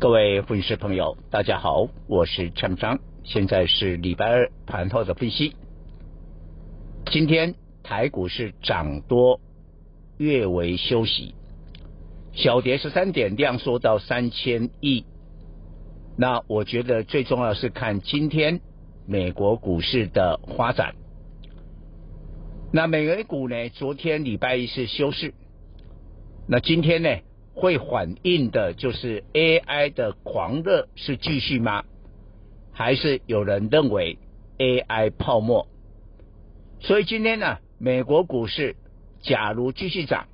各位分析师朋友，大家好，我是陈章，现在是礼拜二盘后的分析。今天台股是涨多，略微休息，小跌十三点，量缩到三千亿。那我觉得最重要是看今天美国股市的发展。那美元股呢？昨天礼拜一是休市，那今天呢？会反映的就是 AI 的狂热是继续吗？还是有人认为 AI 泡沫？所以今天呢，美国股市假如继续涨，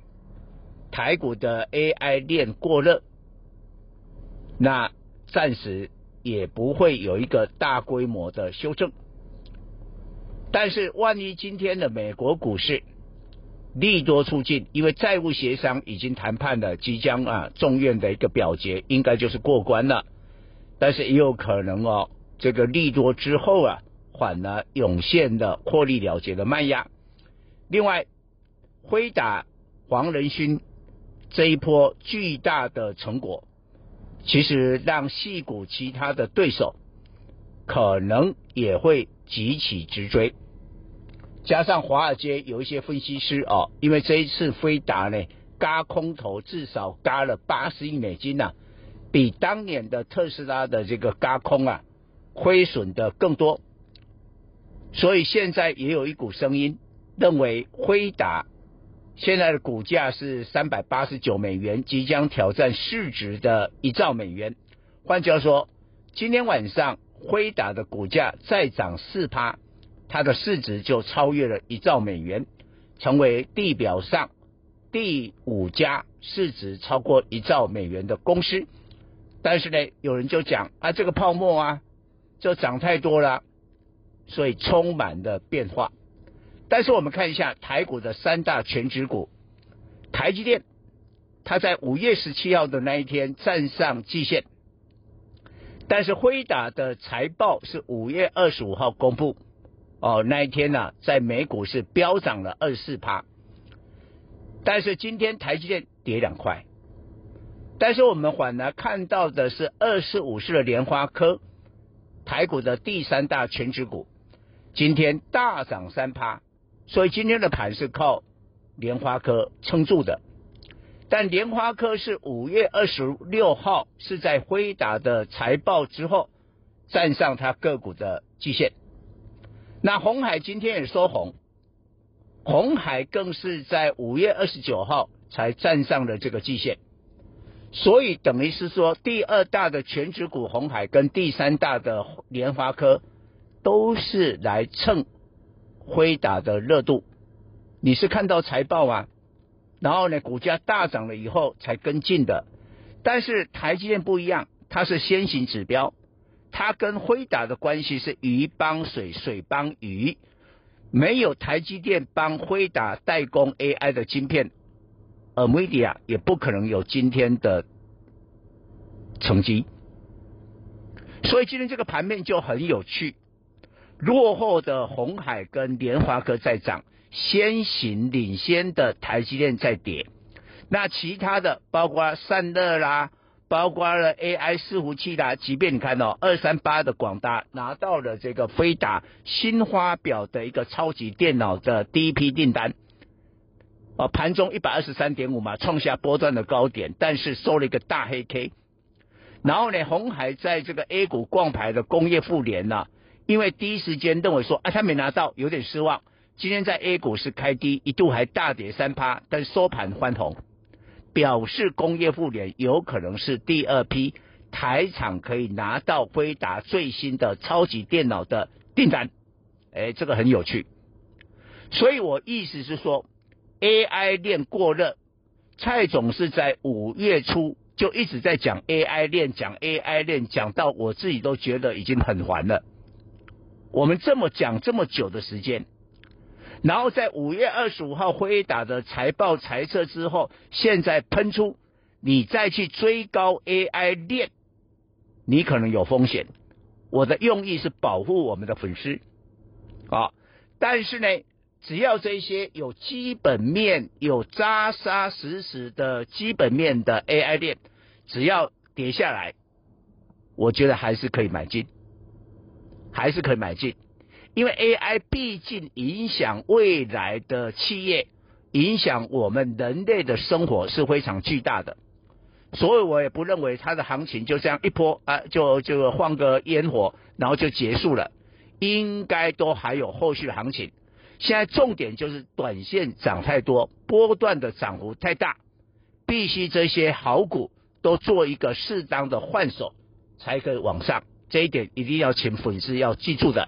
台股的 AI 链过热，那暂时也不会有一个大规模的修正。但是万一今天的美国股市，利多出尽，因为债务协商已经谈判了，即将啊众院的一个表决应该就是过关了，但是也有可能哦，这个利多之后啊，反而涌现的获利了结的卖压。另外，辉达黄仁勋这一波巨大的成果，其实让矽谷其他的对手可能也会急起直追。加上华尔街有一些分析师哦，因为这一次辉达呢，轧空头至少轧了八十亿美金呐、啊，比当年的特斯拉的这个轧空啊，亏损的更多。所以现在也有一股声音认为辉达现在的股价是三百八十九美元，即将挑战市值的一兆美元。换句话说，今天晚上辉达的股价再涨四趴。它的市值就超越了一兆美元，成为地表上第五家市值超过一兆美元的公司。但是呢，有人就讲啊，这个泡沫啊，就涨太多了，所以充满了变化。但是我们看一下台股的三大全值股，台积电，它在五月十七号的那一天站上季线，但是辉达的财报是五月二十五号公布。哦，那一天呢、在美股是飙涨了二十四趴，但是今天台积电跌两块，但是我们反而看到的是二四五四的莲花科，台股的第三大全值股，今天大涨三趴，所以今天的盘是靠莲花科撑住的，但莲花科是五月二十六号是在辉达的财报之后站上它个股的季线。那红海今天也收红，红海更是在五月二十九号才站上了这个季线，所以等于是说，第二大的全值股红海跟第三大的联发科都是来蹭辉达的热度。你是看到财报啊，然后呢，股价大涨了以后才跟进的，但是台积电不一样，它是先行指标。它跟辉达的关系是鱼帮水，水帮鱼，没有台积电帮辉达代工 AI 的晶片，NVIDIA 也不可能有今天的成绩。所以今天这个盘面就很有趣，落后的红海跟联华科在涨，先行领先的台积电在跌，那其他的包括散热啦。包括了 AI 伺服器的，即便你看到二三八的广达拿到了这个飞达新发表的一个超级电脑的第一批订单，啊，盘中一百二十三点五嘛，创下波段的高点，但是收了一个大黑 K。然后呢，红海在这个 A 股挂牌的工业富联呢，因为第一时间认为说啊，他没拿到，有点失望。今天在 A 股是开低，一度还大跌三趴，但收盘翻红。表示工业互联有可能是第二批台厂可以拿到辉达最新的超级电脑的订单，哎，这个很有趣。所以我意思是说，AI 链过热，蔡总是在五月初就一直在讲 AI 链，讲 AI 链，讲到我自己都觉得已经很烦了。我们这么讲这么久的时间，然后在五月二十五号辉达的财报财测之后，现在喷出，你再去追高 AI 链，你可能有风险。我的用意是保护我们的粉丝，啊，但是呢。只要这些有基本面、有扎扎实实的基本面的 AI 链，只要跌下来，我觉得还是可以买进，还是可以买进，因为 AI 毕竟影响未来的企业，影响我们人类的生活是非常巨大的，所以我也不认为它的行情就这样一波啊，就就放个烟火，然后就结束了，应该都还有后续行情。现在重点就是短线涨太多，波段的涨幅太大，必须这些好股都做一个适当的换手，才可以往上。这一点一定要请粉丝要记住的。